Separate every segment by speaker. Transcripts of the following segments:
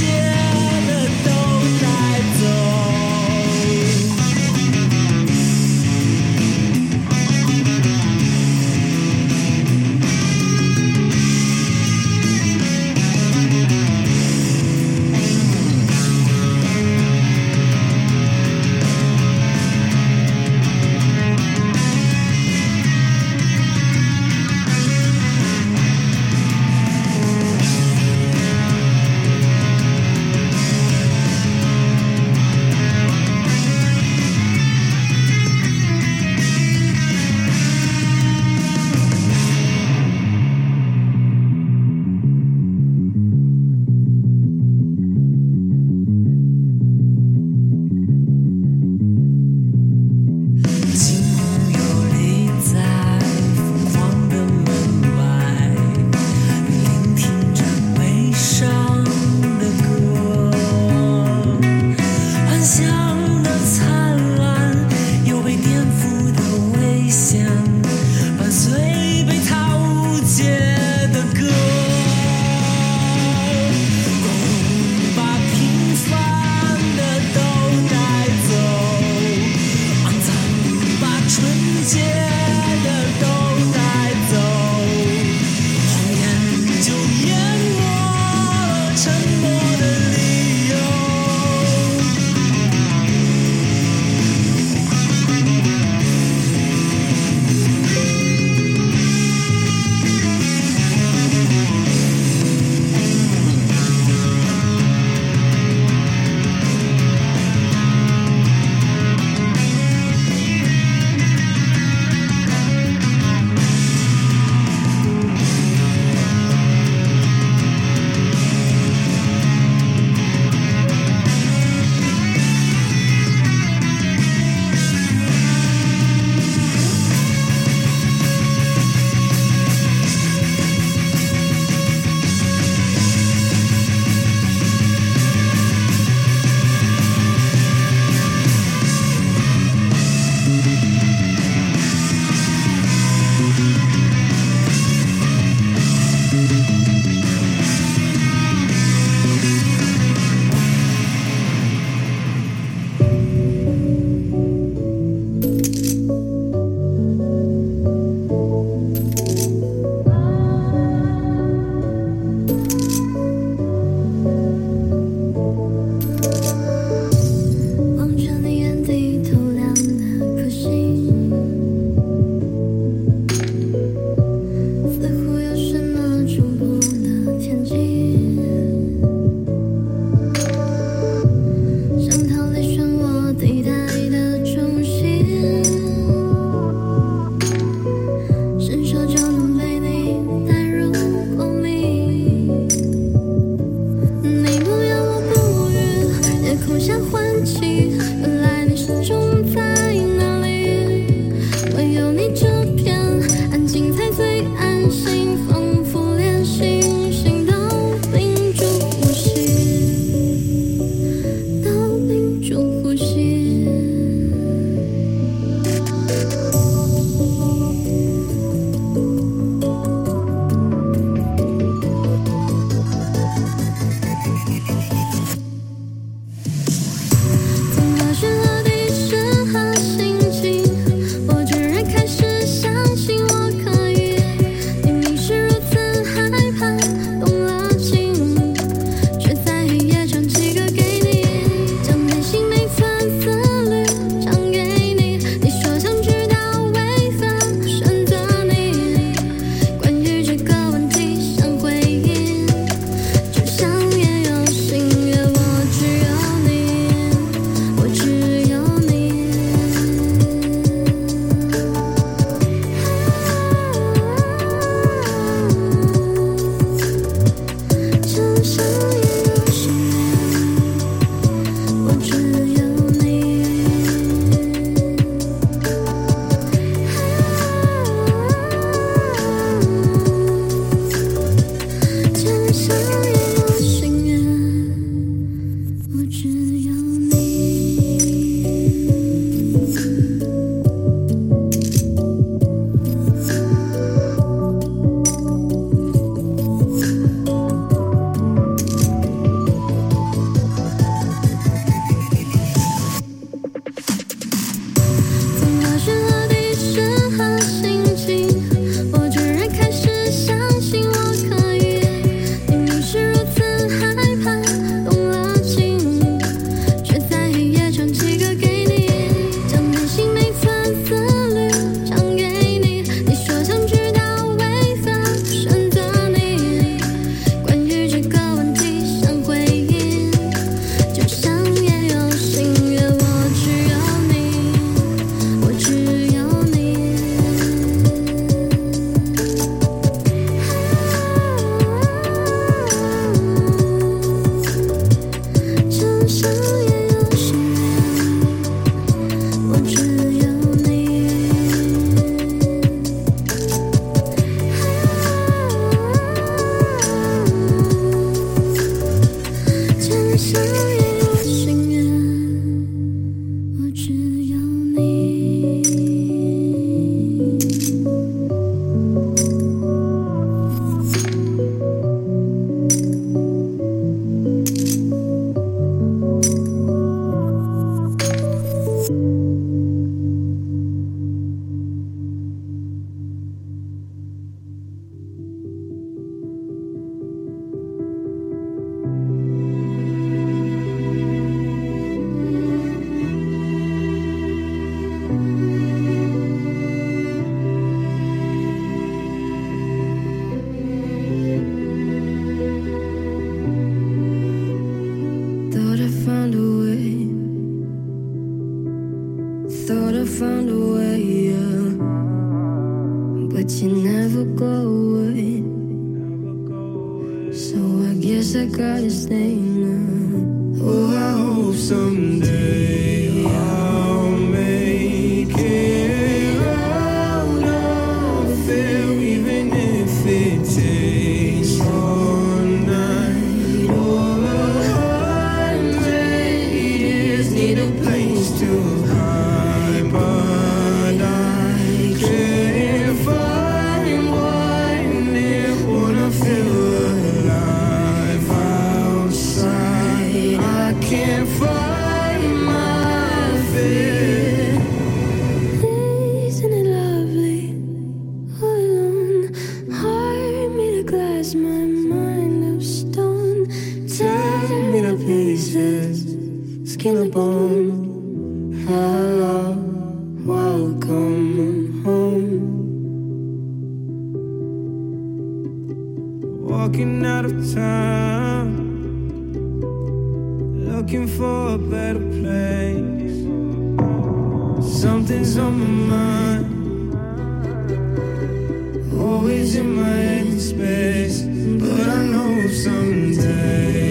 Speaker 1: yeah. you
Speaker 2: walking out of town, looking for a better place. Something's on my mind, always in my head space, but I know someday.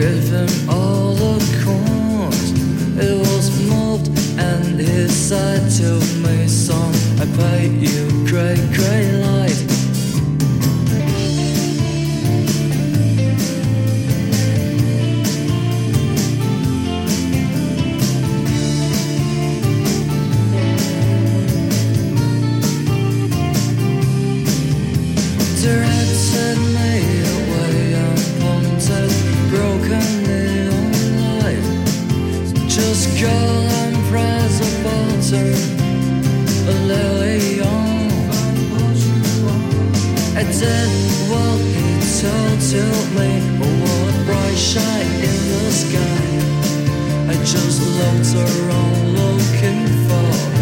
Speaker 2: driven all
Speaker 1: acorns. It
Speaker 3: was mobbed and he said to me, son, I pay you great, great just loads are all looking for.